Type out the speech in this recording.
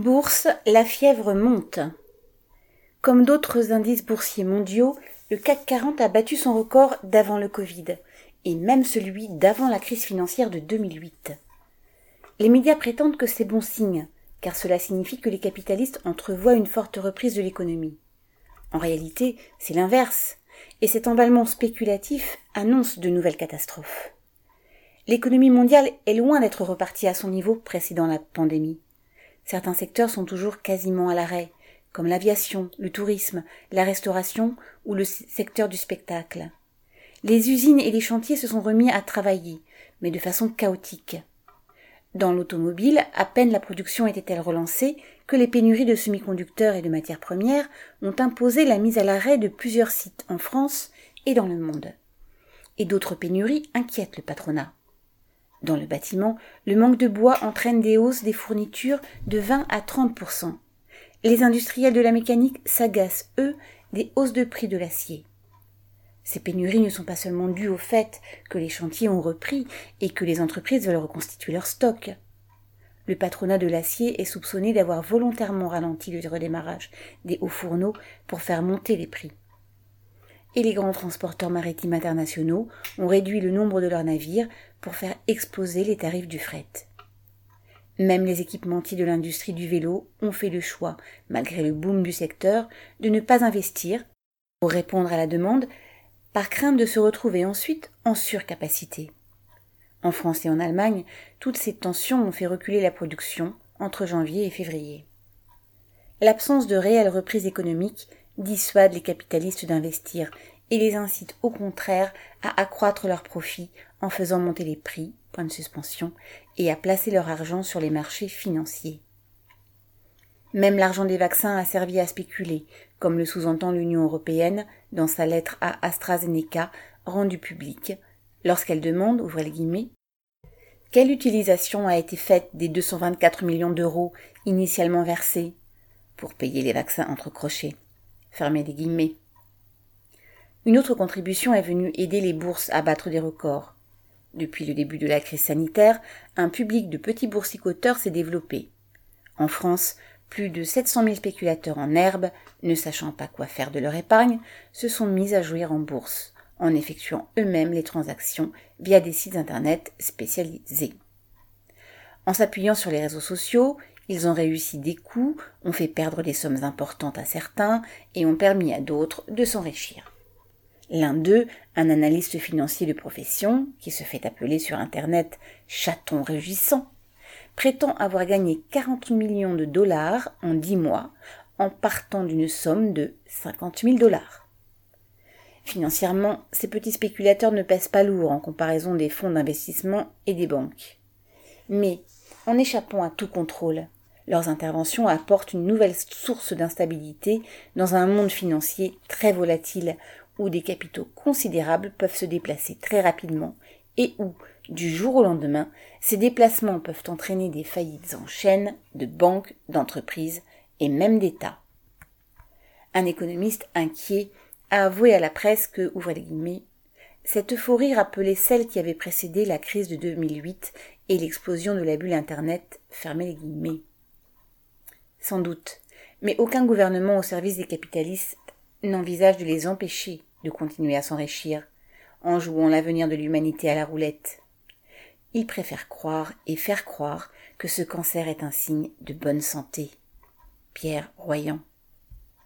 Bourse, la fièvre monte. Comme d'autres indices boursiers mondiaux, le CAC 40 a battu son record d'avant le Covid, et même celui d'avant la crise financière de 2008. Les médias prétendent que c'est bon signe, car cela signifie que les capitalistes entrevoient une forte reprise de l'économie. En réalité, c'est l'inverse, et cet emballement spéculatif annonce de nouvelles catastrophes. L'économie mondiale est loin d'être repartie à son niveau précédant la pandémie. Certains secteurs sont toujours quasiment à l'arrêt, comme l'aviation, le tourisme, la restauration ou le secteur du spectacle. Les usines et les chantiers se sont remis à travailler, mais de façon chaotique. Dans l'automobile, à peine la production était-elle relancée que les pénuries de semi-conducteurs et de matières premières ont imposé la mise à l'arrêt de plusieurs sites en France et dans le monde. Et d'autres pénuries inquiètent le patronat. Dans le bâtiment, le manque de bois entraîne des hausses des fournitures de 20 à 30% Les industriels de la mécanique s'agacent, eux, des hausses de prix de l'acier. Ces pénuries ne sont pas seulement dues au fait que les chantiers ont repris et que les entreprises veulent reconstituer leurs stocks. Le patronat de l'acier est soupçonné d'avoir volontairement ralenti le redémarrage des hauts fourneaux pour faire monter les prix et les grands transporteurs maritimes internationaux ont réduit le nombre de leurs navires pour faire exploser les tarifs du fret. Même les équipementiers de l'industrie du vélo ont fait le choix, malgré le boom du secteur, de ne pas investir pour répondre à la demande, par crainte de se retrouver ensuite en surcapacité. En France et en Allemagne, toutes ces tensions ont fait reculer la production entre janvier et février. L'absence de réelle reprise économique dissuade les capitalistes d'investir et les incite au contraire à accroître leurs profits en faisant monter les prix, point de suspension, et à placer leur argent sur les marchés financiers. Même l'argent des vaccins a servi à spéculer, comme le sous-entend l'Union européenne dans sa lettre à AstraZeneca rendue publique, lorsqu'elle demande, ouvrez guillemets, quelle utilisation a été faite des 224 millions d'euros initialement versés pour payer les vaccins entre crochets? Fermez les guillemets. Une autre contribution est venue aider les bourses à battre des records. Depuis le début de la crise sanitaire, un public de petits boursicoteurs s'est développé. En France, plus de 700 000 spéculateurs en herbe, ne sachant pas quoi faire de leur épargne, se sont mis à jouer en bourse, en effectuant eux-mêmes les transactions via des sites internet spécialisés. En s'appuyant sur les réseaux sociaux, ils ont réussi des coups, ont fait perdre des sommes importantes à certains et ont permis à d'autres de s'enrichir. L'un d'eux, un analyste financier de profession, qui se fait appeler sur Internet chaton régissant, prétend avoir gagné 40 millions de dollars en dix mois en partant d'une somme de 50 000 dollars. Financièrement, ces petits spéculateurs ne pèsent pas lourd en comparaison des fonds d'investissement et des banques. Mais, en échappant à tout contrôle, leurs interventions apportent une nouvelle source d'instabilité dans un monde financier très volatile où des capitaux considérables peuvent se déplacer très rapidement et où, du jour au lendemain, ces déplacements peuvent entraîner des faillites en chaîne de banques, d'entreprises et même d'États. Un économiste inquiet a avoué à la presse que, ouvrez les guillemets, cette euphorie rappelait celle qui avait précédé la crise de 2008 et l'explosion de la bulle Internet, fermez les guillemets. Sans doute. Mais aucun gouvernement au service des capitalistes n'envisage de les empêcher de continuer à s'enrichir en jouant l'avenir de l'humanité à la roulette. Ils préfèrent croire et faire croire que ce cancer est un signe de bonne santé. Pierre Royan.